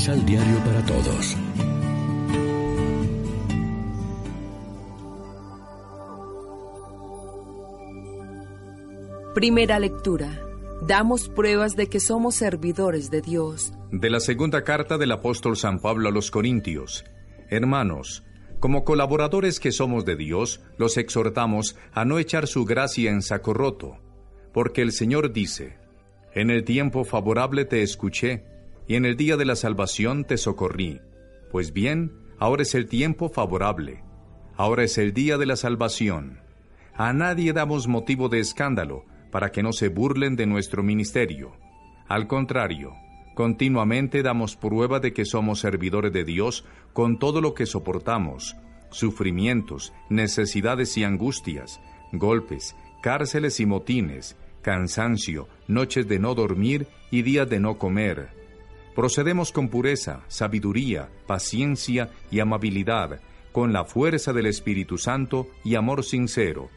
Misal Diario para Todos. Primera lectura. Damos pruebas de que somos servidores de Dios. De la segunda carta del apóstol San Pablo a los Corintios. Hermanos, como colaboradores que somos de Dios, los exhortamos a no echar su gracia en saco roto, porque el Señor dice, En el tiempo favorable te escuché, y en el día de la salvación te socorrí. Pues bien, ahora es el tiempo favorable, ahora es el día de la salvación. A nadie damos motivo de escándalo, para que no se burlen de nuestro ministerio. Al contrario, continuamente damos prueba de que somos servidores de Dios con todo lo que soportamos, sufrimientos, necesidades y angustias, golpes, cárceles y motines, cansancio, noches de no dormir y días de no comer. Procedemos con pureza, sabiduría, paciencia y amabilidad, con la fuerza del Espíritu Santo y amor sincero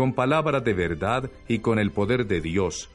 con palabra de verdad y con el poder de Dios.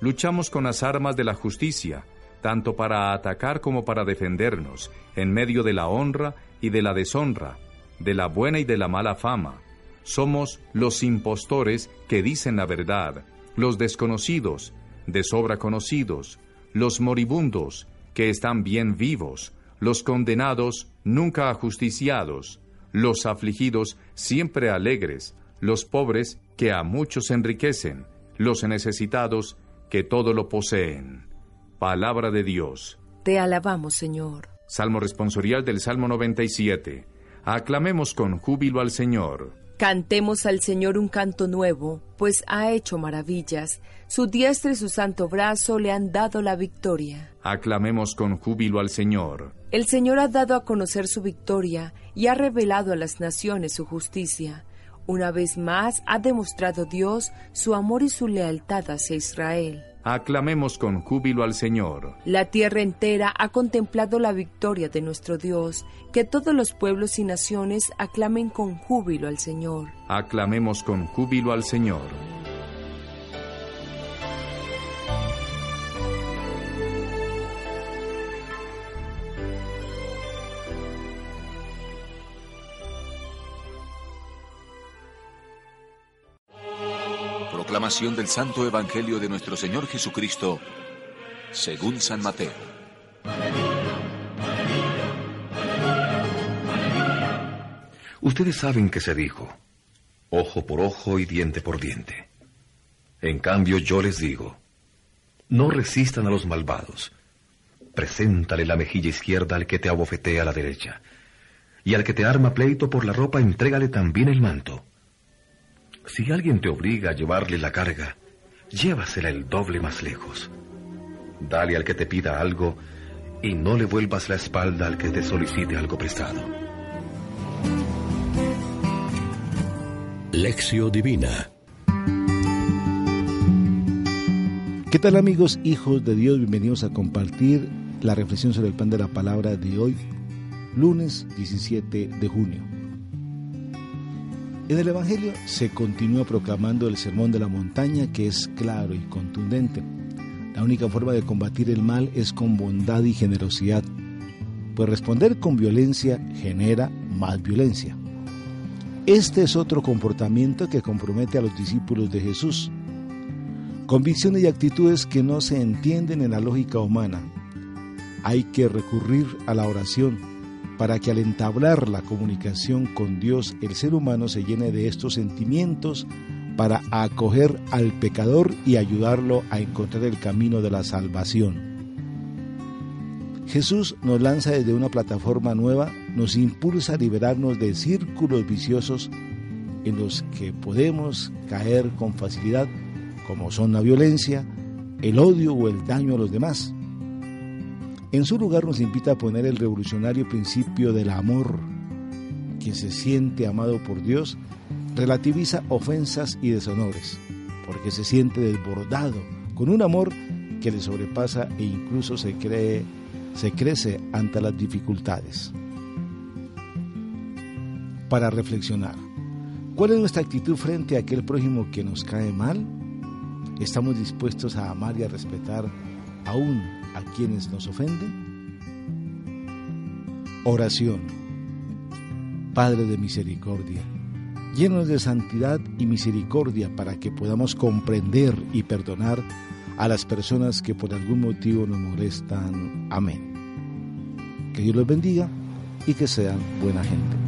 Luchamos con las armas de la justicia, tanto para atacar como para defendernos, en medio de la honra y de la deshonra, de la buena y de la mala fama. Somos los impostores que dicen la verdad, los desconocidos, de sobra conocidos, los moribundos, que están bien vivos, los condenados, nunca ajusticiados, los afligidos, siempre alegres, los pobres que a muchos enriquecen, los necesitados que todo lo poseen. Palabra de Dios. Te alabamos, Señor. Salmo responsorial del Salmo 97. Aclamemos con júbilo al Señor. Cantemos al Señor un canto nuevo, pues ha hecho maravillas. Su diestra y su santo brazo le han dado la victoria. Aclamemos con júbilo al Señor. El Señor ha dado a conocer su victoria y ha revelado a las naciones su justicia. Una vez más ha demostrado Dios su amor y su lealtad hacia Israel. Aclamemos con júbilo al Señor. La tierra entera ha contemplado la victoria de nuestro Dios. Que todos los pueblos y naciones aclamen con júbilo al Señor. Aclamemos con júbilo al Señor. Proclamación del Santo Evangelio de nuestro Señor Jesucristo, según San Mateo. Ustedes saben que se dijo, ojo por ojo y diente por diente. En cambio yo les digo, no resistan a los malvados. Preséntale la mejilla izquierda al que te abofetea a la derecha. Y al que te arma pleito por la ropa, entrégale también el manto. Si alguien te obliga a llevarle la carga, llévasela el doble más lejos. Dale al que te pida algo y no le vuelvas la espalda al que te solicite algo prestado. Lección Divina ¿Qué tal amigos, hijos de Dios? Bienvenidos a compartir la reflexión sobre el pan de la palabra de hoy, lunes 17 de junio. En el Evangelio se continúa proclamando el sermón de la montaña que es claro y contundente. La única forma de combatir el mal es con bondad y generosidad, pues responder con violencia genera más violencia. Este es otro comportamiento que compromete a los discípulos de Jesús. Convicciones y actitudes que no se entienden en la lógica humana. Hay que recurrir a la oración, para que al entablar la comunicación con Dios el ser humano se llene de estos sentimientos para acoger al pecador y ayudarlo a encontrar el camino de la salvación. Jesús nos lanza desde una plataforma nueva, nos impulsa a liberarnos de círculos viciosos en los que podemos caer con facilidad, como son la violencia, el odio o el daño a los demás. En su lugar nos invita a poner el revolucionario principio del amor. Quien se siente amado por Dios relativiza ofensas y deshonores, porque se siente desbordado con un amor que le sobrepasa e incluso se cree se crece ante las dificultades. Para reflexionar, ¿cuál es nuestra actitud frente a aquel prójimo que nos cae mal? ¿Estamos dispuestos a amar y a respetar aún a quienes nos ofenden? Oración. Padre de misericordia, llenos de santidad y misericordia para que podamos comprender y perdonar a las personas que por algún motivo nos molestan. Amén. Que Dios los bendiga y que sean buena gente.